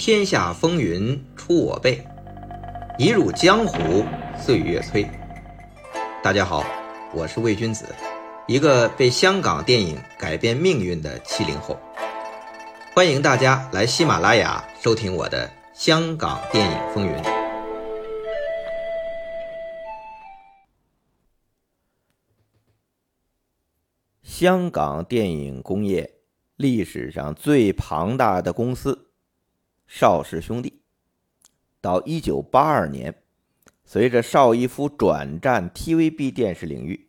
天下风云出我辈，一入江湖岁月催。大家好，我是魏君子，一个被香港电影改变命运的七零后。欢迎大家来喜马拉雅收听我的《香港电影风云》。香港电影工业历史上最庞大的公司。邵氏兄弟，到一九八二年，随着邵逸夫转战 TVB 电视领域，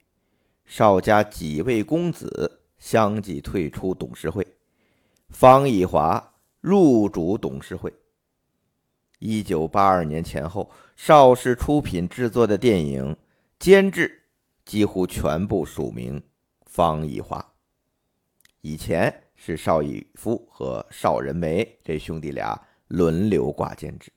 邵家几位公子相继退出董事会，方逸华入主董事会。一九八二年前后，邵氏出品制作的电影监制几乎全部署名方逸华。以前是邵逸夫和邵仁梅这兄弟俩。轮流挂监制，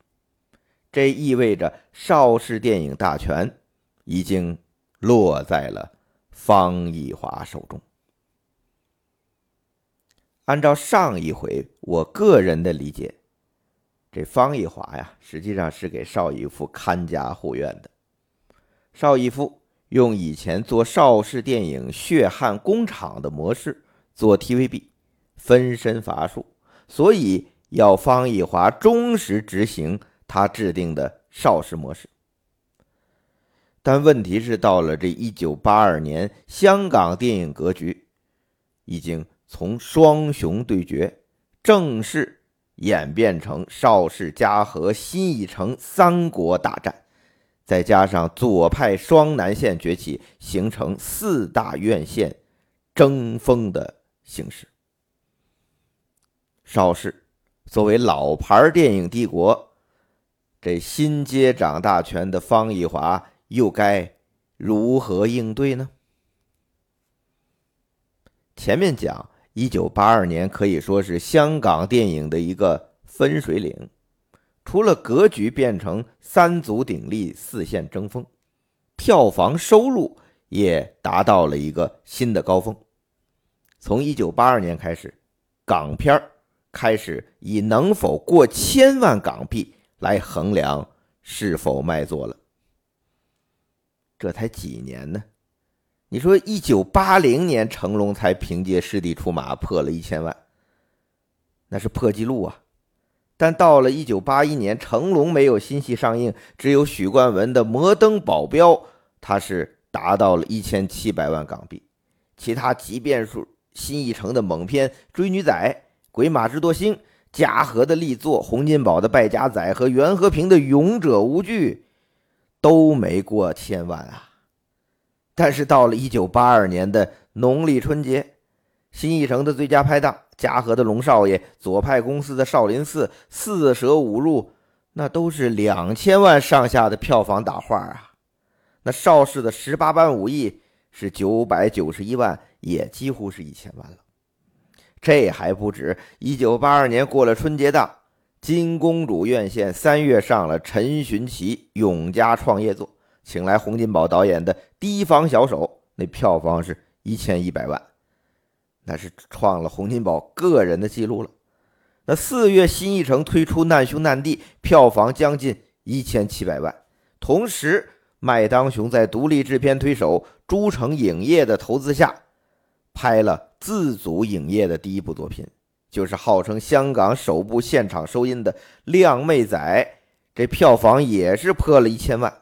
这意味着邵氏电影大权已经落在了方逸华手中。按照上一回我个人的理解，这方逸华呀，实际上是给邵逸夫看家护院的。邵逸夫用以前做邵氏电影血汗工厂的模式做 TVB，分身乏术，所以。要方逸华忠实执行他制定的邵氏模式，但问题是，到了这一九八二年，香港电影格局已经从双雄对决正式演变成邵氏、嘉禾、新艺城三国大战，再加上左派双南线崛起，形成四大院线争锋的形势，邵氏。作为老牌电影帝国，这新接掌大权的方逸华又该如何应对呢？前面讲，一九八二年可以说是香港电影的一个分水岭，除了格局变成三足鼎立、四线争锋，票房收入也达到了一个新的高峰。从一九八二年开始，港片儿。开始以能否过千万港币来衡量是否卖座了。这才几年呢？你说，一九八零年成龙才凭借《师弟出马》破了一千万，那是破纪录啊！但到了一九八一年，成龙没有新戏上映，只有许冠文的《摩登保镖》，他是达到了一千七百万港币。其他即便是新艺城的猛片《追女仔》。鬼马之多星、嘉禾的力作、洪金宝的败家仔和袁和平的勇者无惧都没过千万啊！但是到了一九八二年的农历春节，新艺城的最佳拍档、嘉禾的龙少爷、左派公司的少林寺、四舍五入，那都是两千万上下的票房打画啊！那邵氏的十八般武艺是九百九十一万，也几乎是一千万了。这还不止，一九八二年过了春节档，金公主院线三月上了陈寻奇永嘉创业作，请来洪金宝导演的《提防小手》，那票房是一千一百万，那是创了洪金宝个人的记录了。那四月新艺城推出《难兄难弟》，票房将近一千七百万，同时麦当雄在独立制片推手诸城影业的投资下。拍了自组影业的第一部作品，就是号称香港首部现场收音的《靓妹仔》，这票房也是破了一千万。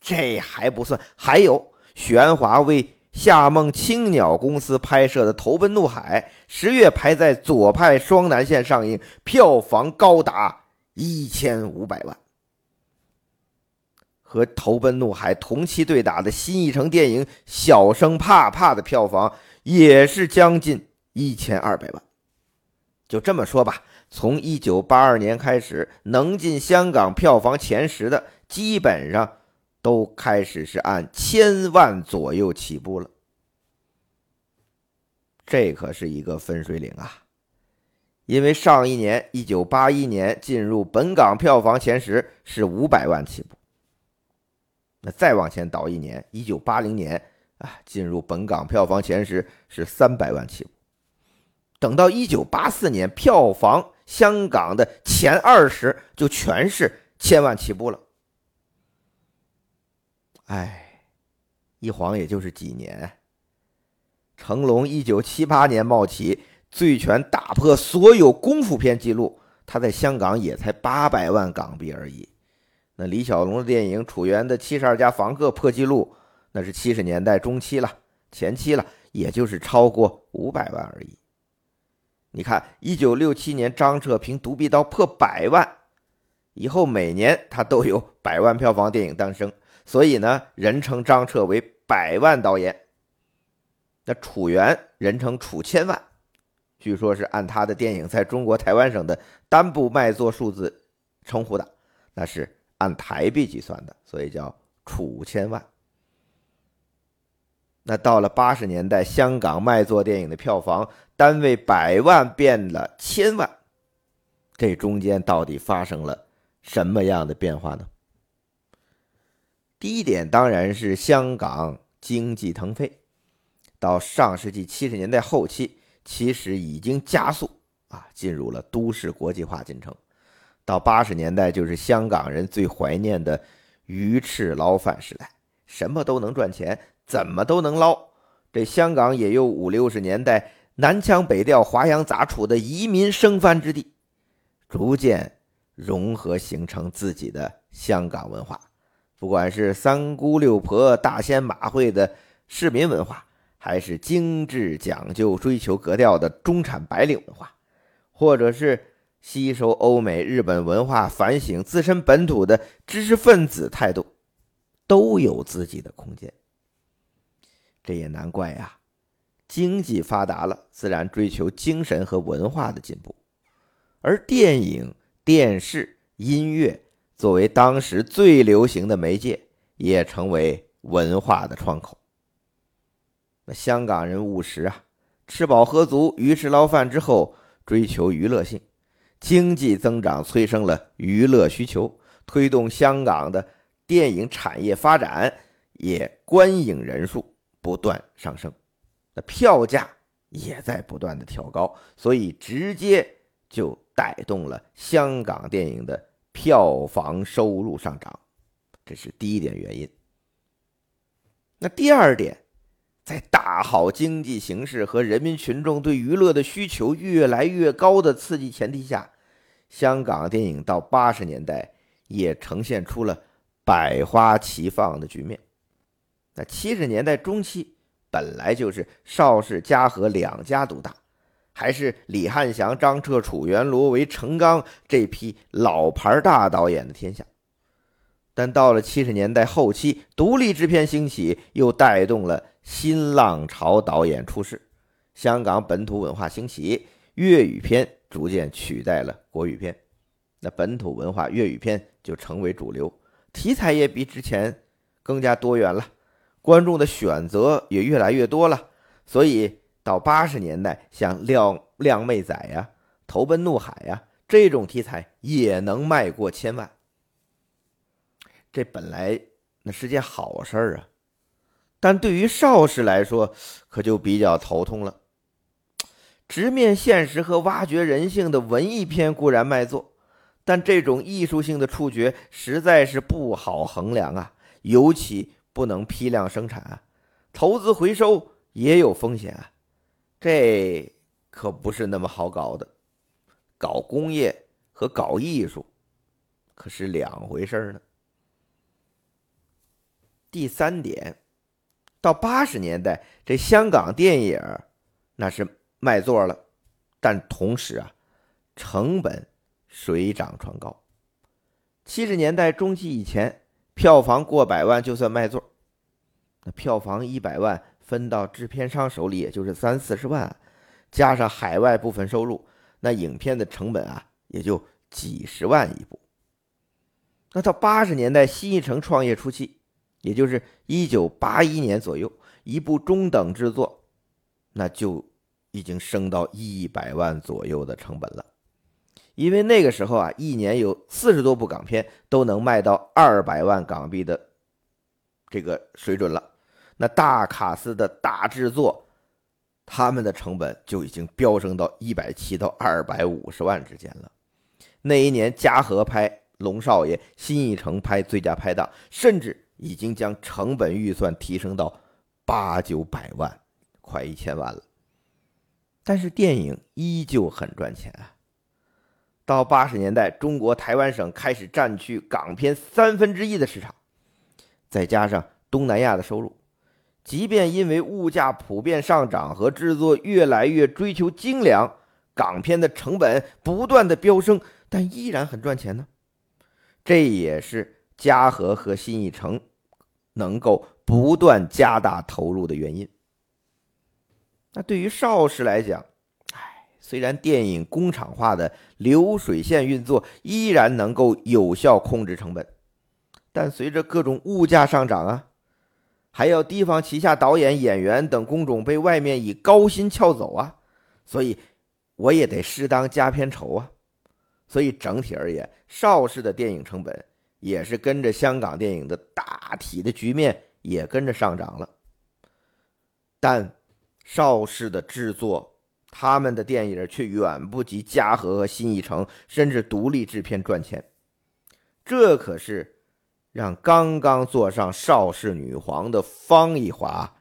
这还不算，还有玄华为夏梦青鸟公司拍摄的《投奔怒海》，十月排在左派双南线上映，票房高达一千五百万。和《投奔怒海》同期对打的新艺城电影《小生怕怕》的票房。也是将近一千二百万。就这么说吧，从一九八二年开始，能进香港票房前十的，基本上都开始是按千万左右起步了。这可是一个分水岭啊！因为上一年一九八一年进入本港票房前十是五百万起步，那再往前倒一年，一九八零年。啊，进入本港票房前十是三百万起步。等到一九八四年，票房香港的前二十就全是千万起步了。哎，一晃也就是几年。成龙一九七八年冒起《醉拳》，打破所有功夫片记录，他在香港也才八百万港币而已。那李小龙的电影《楚原的七十二家房客》破纪录，那是七十年代中期了，前期了，也就是超过五百万而已。你看，一九六七年张彻凭《独臂刀》破百万，以后每年他都有百万票房电影诞生，所以呢，人称张彻为百万导演。那楚原人称楚千万，据说是按他的电影在中国台湾省的单部卖座数字称呼的，那是按台币计算的，所以叫楚千万。那到了八十年代，香港卖座电影的票房单位百万变了千万，这中间到底发生了什么样的变化呢？第一点当然是香港经济腾飞，到上世纪七十年代后期，其实已经加速啊，进入了都市国际化进程。到八十年代，就是香港人最怀念的鱼翅捞饭时代，什么都能赚钱。怎么都能捞，这香港也有五六十年代南腔北调、华洋杂处的移民生番之地，逐渐融合形成自己的香港文化。不管是三姑六婆、大仙马会的市民文化，还是精致讲究、追求格调的中产白领文化，或者是吸收欧美、日本文化、反省自身本土的知识分子态度，都有自己的空间。这也难怪呀，经济发达了，自然追求精神和文化的进步，而电影、电视、音乐作为当时最流行的媒介，也成为文化的窗口。那香港人务实啊，吃饱喝足、鱼翅捞饭之后，追求娱乐性，经济增长催生了娱乐需求，推动香港的电影产业发展，也观影人数。不断上升，那票价也在不断的调高，所以直接就带动了香港电影的票房收入上涨，这是第一点原因。那第二点，在大好经济形势和人民群众对娱乐的需求越来越高的刺激前提下，香港电影到八十年代也呈现出了百花齐放的局面。那七十年代中期，本来就是邵氏、嘉禾两家独大，还是李汉祥、张彻、楚原、罗维、程刚这批老牌大导演的天下。但到了七十年代后期，独立制片兴起，又带动了新浪潮导演出世，香港本土文化兴起，粤语片逐渐取代了国语片，那本土文化粤语片就成为主流，题材也比之前更加多元了。观众的选择也越来越多了，所以到八十年代，像《靓靓妹仔》呀、《投奔怒海》呀这种题材也能卖过千万。这本来那是件好事儿啊，但对于邵氏来说，可就比较头痛了。直面现实和挖掘人性的文艺片固然卖座，但这种艺术性的触觉实在是不好衡量啊，尤其。不能批量生产，投资回收也有风险，这可不是那么好搞的。搞工业和搞艺术可是两回事呢。第三点，到八十年代，这香港电影那是卖座了，但同时啊，成本水涨船高。七十年代中期以前。票房过百万就算卖座，那票房一百万分到制片商手里也就是三四十万，加上海外部分收入，那影片的成本啊也就几十万一部。那到八十年代新艺城创业初期，也就是一九八一年左右，一部中等制作，那就已经升到一百万左右的成本了。因为那个时候啊，一年有四十多部港片都能卖到二百万港币的这个水准了。那大卡司的大制作，他们的成本就已经飙升到一百七到二百五十万之间了。那一年，嘉禾拍《龙少爷》，新艺城拍《最佳拍档》，甚至已经将成本预算提升到八九百万，快一千万了。但是电影依旧很赚钱啊！到八十年代，中国台湾省开始占据港片三分之一的市场，再加上东南亚的收入，即便因为物价普遍上涨和制作越来越追求精良，港片的成本不断的飙升。但依然很赚钱呢，这也是嘉禾和新艺城能够不断加大投入的原因。那对于邵氏来讲，虽然电影工厂化的流水线运作依然能够有效控制成本，但随着各种物价上涨啊，还要提防旗下导演、演员等工种被外面以高薪撬走啊，所以我也得适当加片酬啊。所以整体而言，邵氏的电影成本也是跟着香港电影的大体的局面也跟着上涨了。但邵氏的制作，他们的电影却远不及嘉禾和新艺城，甚至独立制片赚钱。这可是让刚刚坐上邵氏女皇的方逸华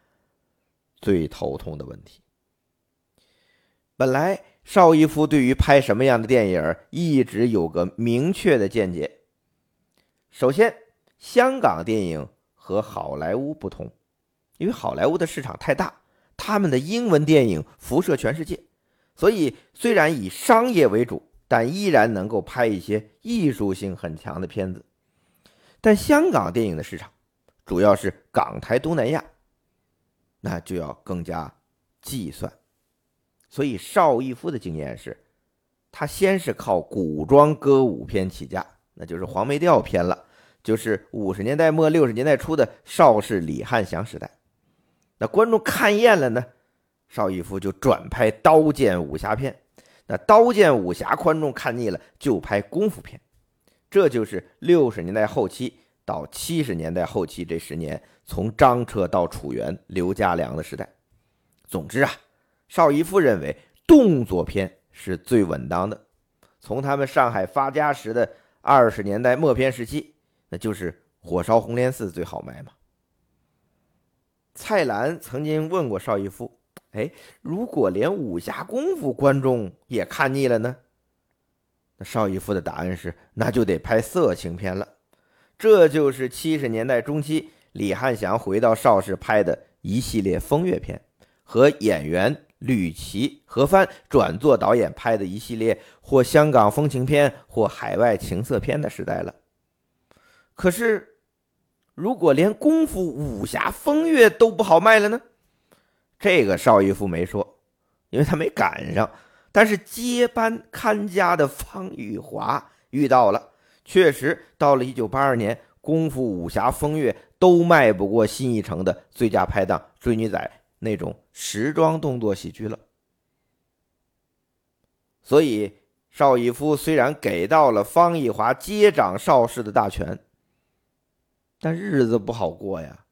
最头痛的问题。本来。邵逸夫对于拍什么样的电影一直有个明确的见解。首先，香港电影和好莱坞不同，因为好莱坞的市场太大，他们的英文电影辐射全世界，所以虽然以商业为主，但依然能够拍一些艺术性很强的片子。但香港电影的市场主要是港台东南亚，那就要更加计算。所以邵逸夫的经验是，他先是靠古装歌舞片起家，那就是黄梅调片了，就是五十年代末六十年代初的邵氏李汉祥时代。那观众看厌了呢，邵逸夫就转拍刀剑武侠片。那刀剑武侠观众看腻了，就拍功夫片。这就是六十年代后期到七十年代后期这十年，从张彻到楚原、刘家良的时代。总之啊。邵逸夫认为动作片是最稳当的。从他们上海发家时的二十年代末片时期，那就是《火烧红莲寺》最好卖嘛。蔡澜曾经问过邵逸夫：“哎，如果连武侠功夫观众也看腻了呢？”那邵逸夫的答案是：“那就得拍色情片了。”这就是七十年代中期李汉祥回到邵氏拍的一系列风月片和演员。吕奇、何帆转做导演拍的一系列或香港风情片或海外情色片的时代了。可是，如果连功夫、武侠、风月都不好卖了呢？这个邵逸夫没说，因为他没赶上。但是接班看家的方玉华遇到了，确实到了一九八二年，功夫、武侠、风月都卖不过新艺城的最佳拍档《追女仔》。那种时装动作喜剧了，所以邵逸夫虽然给到了方逸华接掌邵氏的大权，但日子不好过呀。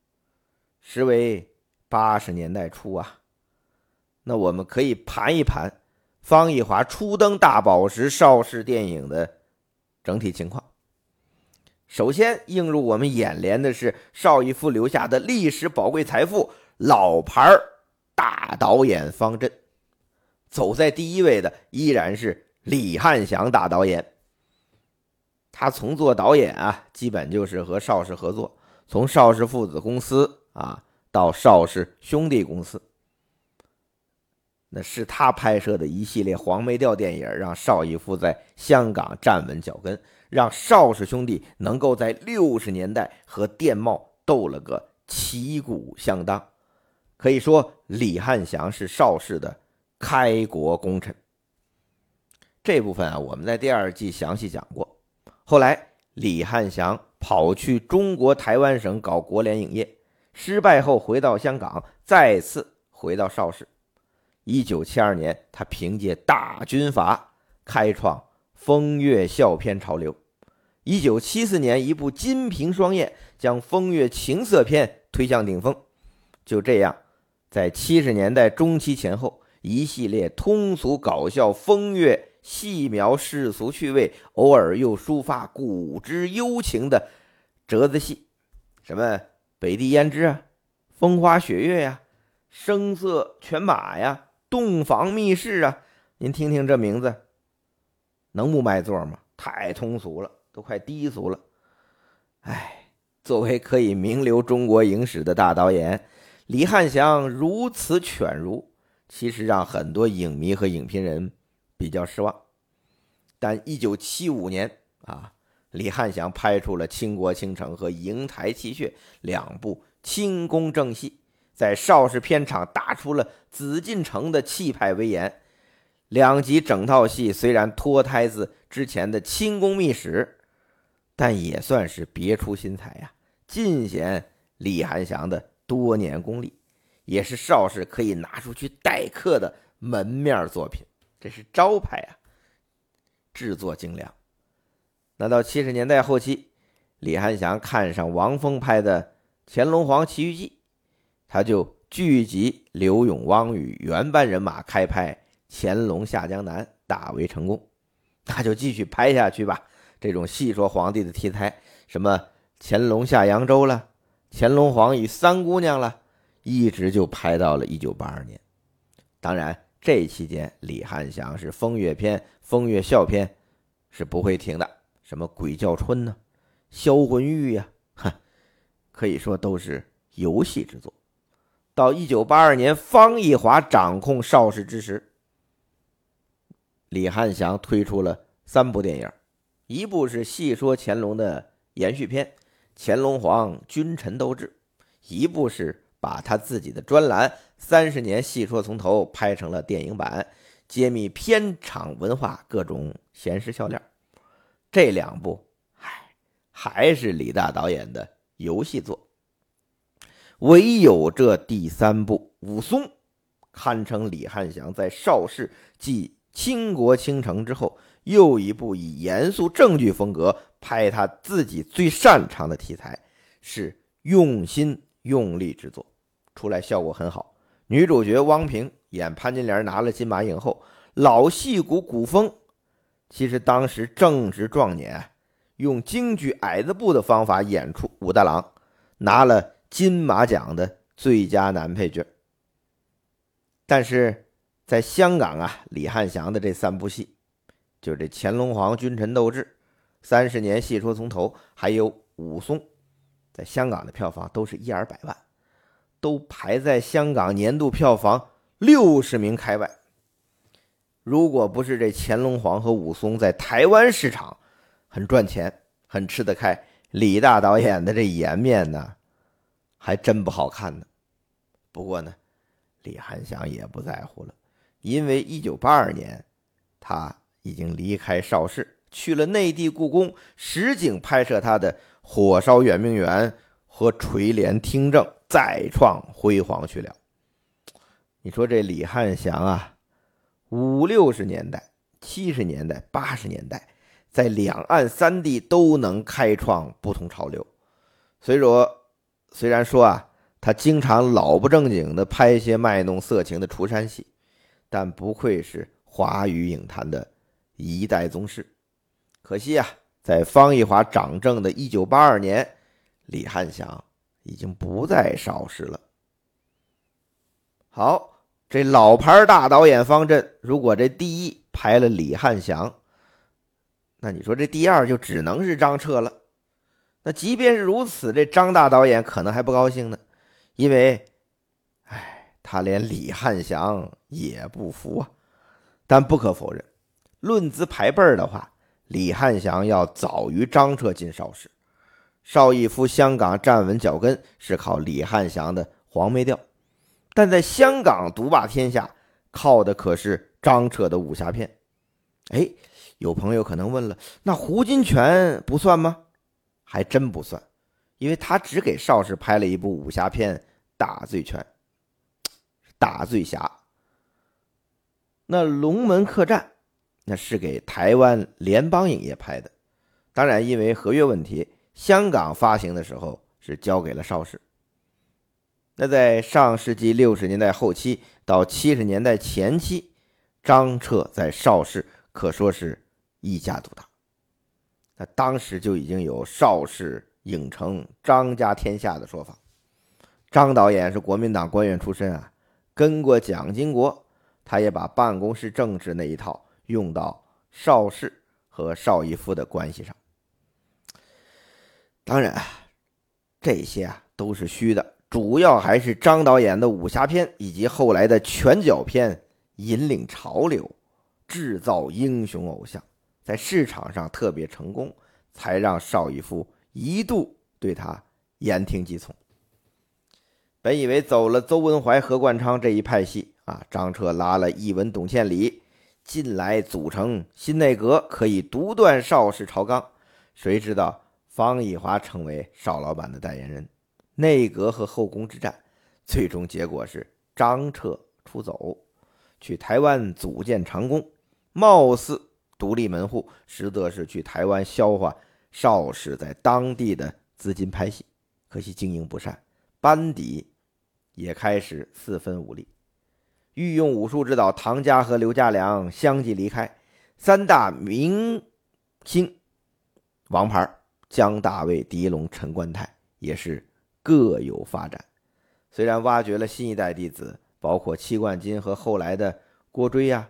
时为八十年代初啊，那我们可以盘一盘方逸华初登大宝石邵氏电影的整体情况。首先映入我们眼帘的是邵逸夫留下的历史宝贵财富。老牌大导演方阵，走在第一位的依然是李汉祥大导演。他从做导演啊，基本就是和邵氏合作，从邵氏父子公司啊到邵氏兄弟公司，那是他拍摄的一系列黄梅调电影，让邵逸夫在香港站稳脚跟，让邵氏兄弟能够在六十年代和电懋斗了个旗鼓相当。可以说，李汉祥是邵氏的开国功臣。这部分啊，我们在第二季详细讲过。后来，李汉祥跑去中国台湾省搞国联影业，失败后回到香港，再次回到邵氏。一九七二年，他凭借《大军阀》开创风月笑片潮流。一九七四年，一部《金瓶双燕》将风月情色片推向顶峰。就这样。在七十年代中期前后，一系列通俗搞笑、风月细描世俗趣味，偶尔又抒发古之幽情的折子戏，什么北地胭脂啊、风花雪月呀、声色犬马呀、洞房密室啊，您听听这名字，能不卖座吗？太通俗了，都快低俗了。哎，作为可以名留中国影史的大导演。李汉祥如此犬儒，其实让很多影迷和影评人比较失望。但一九七五年啊，李汉祥拍出了《倾国倾城》和《瀛台泣血》两部清宫正戏，在邵氏片场打出了紫禁城的气派威严。两集整套戏虽然脱胎自之前的《清宫秘史》，但也算是别出心裁呀，尽显李汉祥的。多年功力，也是邵氏可以拿出去待客的门面作品，这是招牌啊！制作精良。那到七十年代后期，李汉祥看上王峰拍的《乾隆皇奇遇记》，他就聚集刘勇、汪宇原班人马开拍《乾隆下江南》，大为成功。那就继续拍下去吧。这种戏说皇帝的题材，什么乾隆下扬州了。乾隆皇与三姑娘了，一直就拍到了一九八二年。当然，这期间李汉祥是风月篇、风月笑篇是不会停的，什么鬼叫春呢、销魂玉呀，哼，可以说都是游戏之作。到一九八二年，方逸华掌控邵氏之时，李汉祥推出了三部电影，一部是戏说乾隆的延续篇。乾隆皇君臣斗智，一部是把他自己的专栏《三十年戏说从头》拍成了电影版，揭秘片场文化各种闲时笑料。这两部，唉，还是李大导演的游戏作。唯有这第三部《武松》，堪称李汉祥在邵氏继《倾国倾城》之后又一部以严肃正剧风格。拍他自己最擅长的题材，是用心用力制作，出来效果很好。女主角汪萍演潘金莲拿了金马影后，老戏骨古风，其实当时正值壮年，用京剧矮子步的方法演出武大郎，拿了金马奖的最佳男配角。但是在香港啊，李汉祥的这三部戏，就是这《乾隆皇君臣斗智》。三十年戏说从头，还有武松，在香港的票房都是一二百万，都排在香港年度票房六十名开外。如果不是这乾隆皇和武松在台湾市场很赚钱、很吃得开，李大导演的这颜面呢，还真不好看呢。不过呢，李汉祥也不在乎了，因为一九八二年他已经离开邵氏。去了内地故宫实景拍摄他的《火烧圆明园》和《垂帘听政》，再创辉煌去了。你说这李汉祥啊，五六十年代、七十年代、八十年代，在两岸三地都能开创不同潮流。所以说，虽然说啊，他经常老不正经的拍一些卖弄色情的出山戏，但不愧是华语影坛的一代宗师。可惜啊，在方逸华掌政的一九八二年，李汉祥已经不在邵氏了。好，这老牌大导演方阵，如果这第一排了李汉祥，那你说这第二就只能是张彻了。那即便是如此，这张大导演可能还不高兴呢，因为，哎，他连李汉祥也不服啊。但不可否认，论资排辈儿的话。李汉祥要早于张彻进邵氏，邵逸夫香港站稳脚跟是靠李汉祥的黄梅调，但在香港独霸天下，靠的可是张彻的武侠片。哎，有朋友可能问了，那胡金铨不算吗？还真不算，因为他只给邵氏拍了一部武侠片《大醉拳》，大醉侠。那龙门客栈。那是给台湾联邦影业拍的，当然因为合约问题，香港发行的时候是交给了邵氏。那在上世纪六十年代后期到七十年代前期，张彻在邵氏可说是一家独大。那当时就已经有邵氏影城张家天下的说法。张导演是国民党官员出身啊，跟过蒋经国，他也把办公室政治那一套用到邵氏和邵逸夫的关系上。当然，这些啊都是虚的。主要还是张导演的武侠片以及后来的拳脚片引领潮流，制造英雄偶像，在市场上特别成功，才让邵逸夫一度对他言听计从。本以为走了邹文怀、何冠昌这一派系啊，张彻拉了一文、董倩礼进来组成新内阁，可以独断邵氏朝纲。谁知道方逸华成为邵老板的代言人。内阁和后宫之战，最终结果是张彻出走，去台湾组建长工，貌似独立门户，实则是去台湾消化邵氏在当地的资金拍戏。可惜经营不善，班底也开始四分五裂。御用武术指导唐家和刘家良相继离开，三大明星王牌江大卫、狄龙、陈冠泰也是。各有发展，虽然挖掘了新一代弟子，包括戚冠金和后来的郭追呀、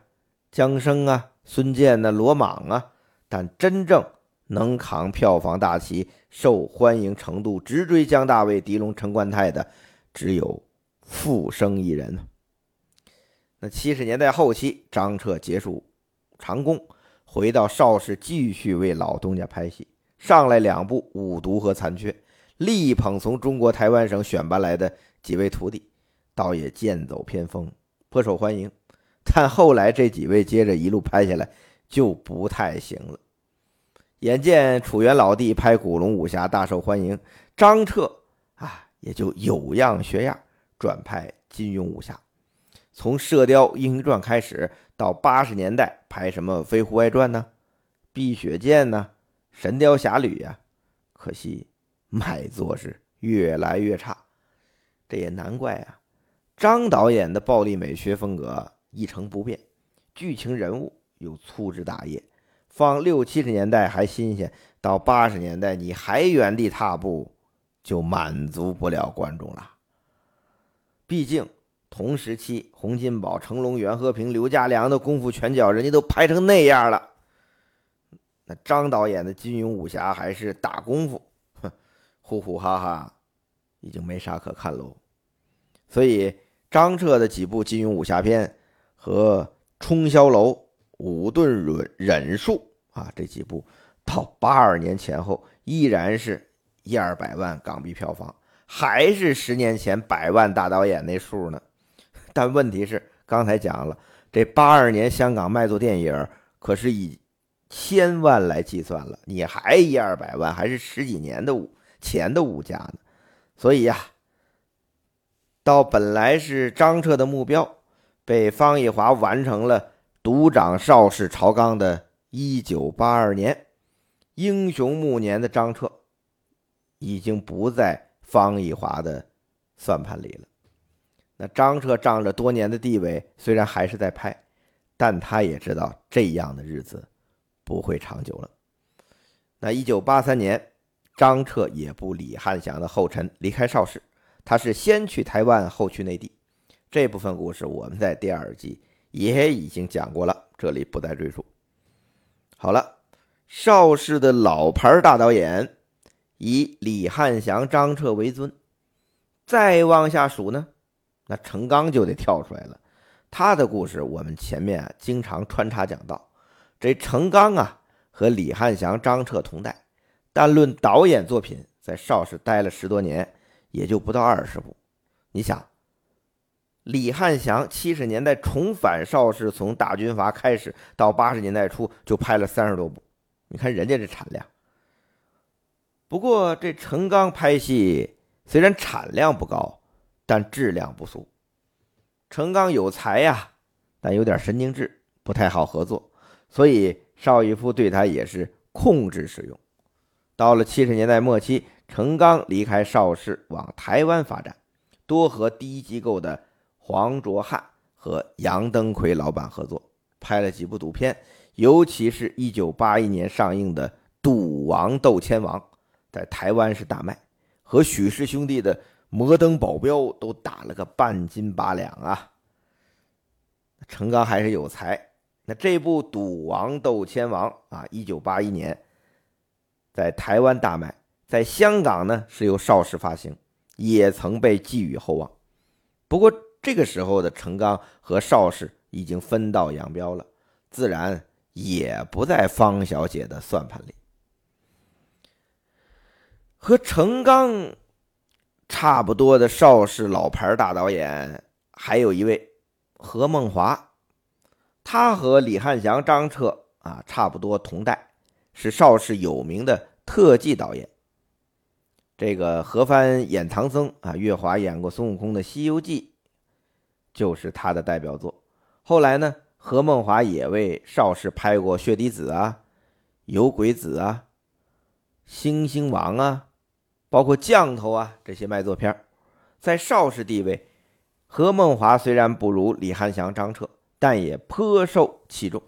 姜生啊、孙健呐、罗莽啊，但真正能扛票房大旗、受欢迎程度直追姜大卫、狄龙、陈冠泰的，只有傅生一人。那七十年代后期，张彻结束长工，回到邵氏继续为老东家拍戏，上来两部《五毒》和《残缺》。力捧从中国台湾省选拔来的几位徒弟，倒也剑走偏锋，颇受欢迎。但后来这几位接着一路拍下来，就不太行了。眼见楚原老弟拍古龙武侠大受欢迎，张彻啊也就有样学样，转拍金庸武侠。从《射雕英雄传》开始，到八十年代拍什么《飞狐外传》呢，《碧血剑》呢，《神雕侠侣》呀，可惜。卖座是越来越差，这也难怪啊。张导演的暴力美学风格一成不变，剧情人物又粗枝大叶，放六七十年代还新鲜，到八十年代你还原地踏步，就满足不了观众了。毕竟同时期洪金宝、成龙、袁和平、刘家良的功夫拳脚，人家都拍成那样了，那张导演的金庸武侠还是打功夫。哼呼呼哈哈，已经没啥可看喽。所以张彻的几部金庸武侠片和《冲霄楼》《武盾忍忍术》啊，这几部到八二年前后依然是一二百万港币票房，还是十年前百万大导演那数呢。但问题是，刚才讲了，这八二年香港卖座电影可是以千万来计算了，你还一二百万，还是十几年的武。钱的物价呢？所以呀，到本来是张彻的目标，被方逸华完成了独掌邵氏朝纲的1982年，英雄暮年的张彻，已经不在方逸华的算盘里了。那张彻仗着多年的地位，虽然还是在拍，但他也知道这样的日子不会长久了。那1983年。张彻也不李汉祥的后尘，离开邵氏，他是先去台湾，后去内地。这部分故事我们在第二季也已经讲过了，这里不再赘述。好了，邵氏的老牌大导演以李汉祥、张彻为尊，再往下数呢，那程刚就得跳出来了。他的故事我们前面啊经常穿插讲到，这程刚啊和李汉祥、张彻同代。但论导演作品，在邵氏待了十多年，也就不到二十部。你想，李汉祥七十年代重返邵氏，从大军阀开始，到八十年代初就拍了三十多部。你看人家这产量。不过这陈刚拍戏虽然产量不高，但质量不俗。陈刚有才呀，但有点神经质，不太好合作，所以邵逸夫对他也是控制使用。到了七十年代末期，程刚离开邵氏往台湾发展，多和第一机构的黄卓汉和杨登魁老板合作，拍了几部赌片，尤其是一九八一年上映的《赌王斗千王》，在台湾是大卖，和许氏兄弟的《摩登保镖》都打了个半斤八两啊。程刚还是有才，那这部《赌王斗千王》啊，一九八一年在台湾大卖，在香港呢是由邵氏发行，也曾被寄予厚望。不过这个时候的程刚和邵氏已经分道扬镳了，自然也不在方小姐的算盘里。和程刚差不多的邵氏老牌大导演，还有一位。何梦华，他和李汉祥、张彻啊差不多同代，是邵氏有名的特技导演。这个何帆演唐僧啊，月华演过孙悟空的《西游记》，就是他的代表作。后来呢，何梦华也为邵氏拍过《血滴子》啊、《有鬼子》啊、《星星王》啊，包括《降头》啊这些卖座片在邵氏地位。何梦华虽然不如李汉祥、张彻，但也颇受器重。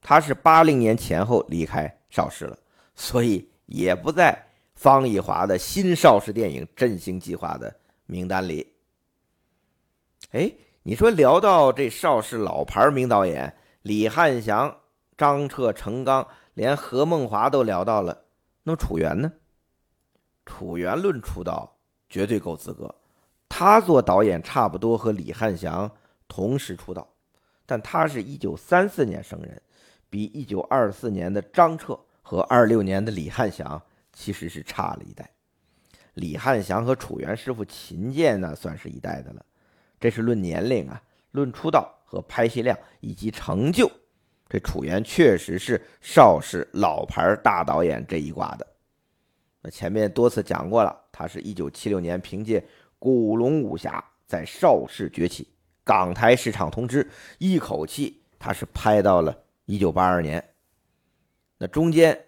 他是八零年前后离开邵氏了，所以也不在方逸华的新邵氏电影振兴计划的名单里。哎，你说聊到这邵氏老牌名导演李汉祥、张彻、程刚，连何梦华都聊到了，那么楚原呢？楚原论出道，绝对够资格。他做导演差不多和李汉祥同时出道，但他是一九三四年生人，比一九二四年的张彻和二六年的李汉祥其实是差了一代。李汉祥和楚原师傅秦剑呢，算是一代的了。这是论年龄啊，论出道和拍戏量以及成就，这楚原确实是邵氏老牌大导演这一挂的。那前面多次讲过了，他是一九七六年凭借。古龙武侠在邵氏崛起，港台市场通知，一口气他是拍到了一九八二年。那中间，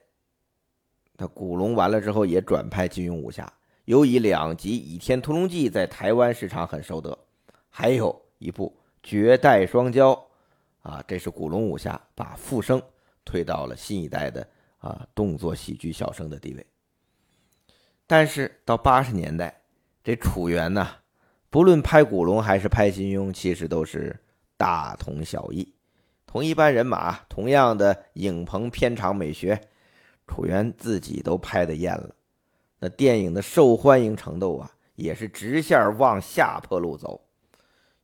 他古龙完了之后也转拍金庸武侠，尤以两集《倚天屠龙记》在台湾市场很受得，还有一部《绝代双骄》，啊，这是古龙武侠把复生推到了新一代的啊动作喜剧小生的地位。但是到八十年代。这楚原呢，不论拍古龙还是拍金庸，其实都是大同小异，同一班人马，同样的影棚片场美学，楚原自己都拍的厌了。那电影的受欢迎程度啊，也是直线往下坡路走，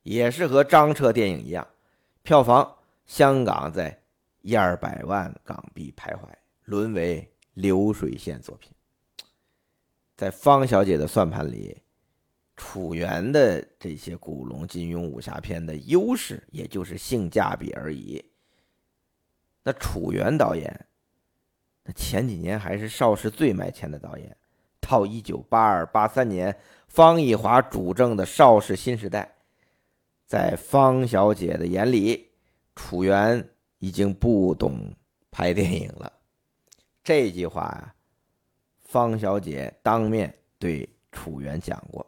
也是和张彻电影一样，票房香港在一二百万港币徘徊，沦为流水线作品。在方小姐的算盘里。楚原的这些古龙、金庸武侠片的优势，也就是性价比而已。那楚原导演，那前几年还是邵氏最卖钱的导演，到一九八二、八三年，方逸华主政的邵氏新时代，在方小姐的眼里，楚原已经不懂拍电影了。这句话呀，方小姐当面对楚原讲过。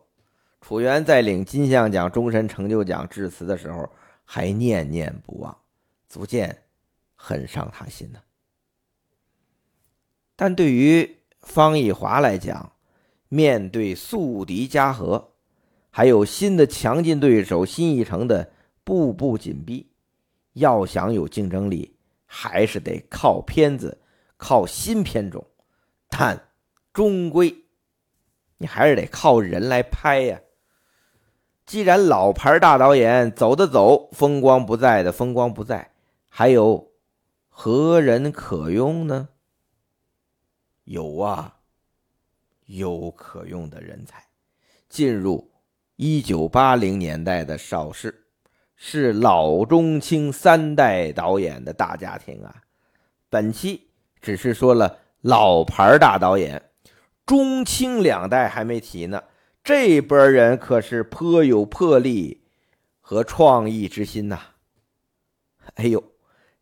楚原在领金像奖终身成就奖致辞的时候，还念念不忘，足见很伤他心呢。但对于方逸华来讲，面对宿敌嘉禾，还有新的强劲对手新艺城的步步紧逼，要想有竞争力，还是得靠片子，靠新片种。但终归，你还是得靠人来拍呀。既然老牌大导演走的走，风光不在的风光不在，还有何人可用呢？有啊，有可用的人才。进入一九八零年代的邵氏，是老中青三代导演的大家庭啊。本期只是说了老牌大导演，中青两代还没提呢。这波人可是颇有魄力和创意之心呐！哎呦，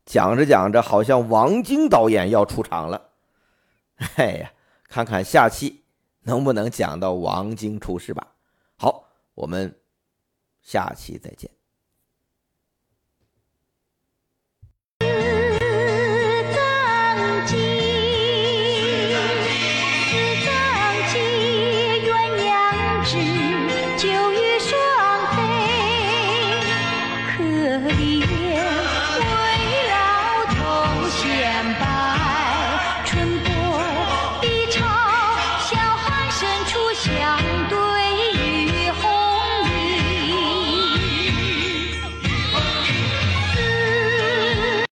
讲着讲着，好像王晶导演要出场了。哎呀，看看下期能不能讲到王晶出世吧。好，我们下期再见。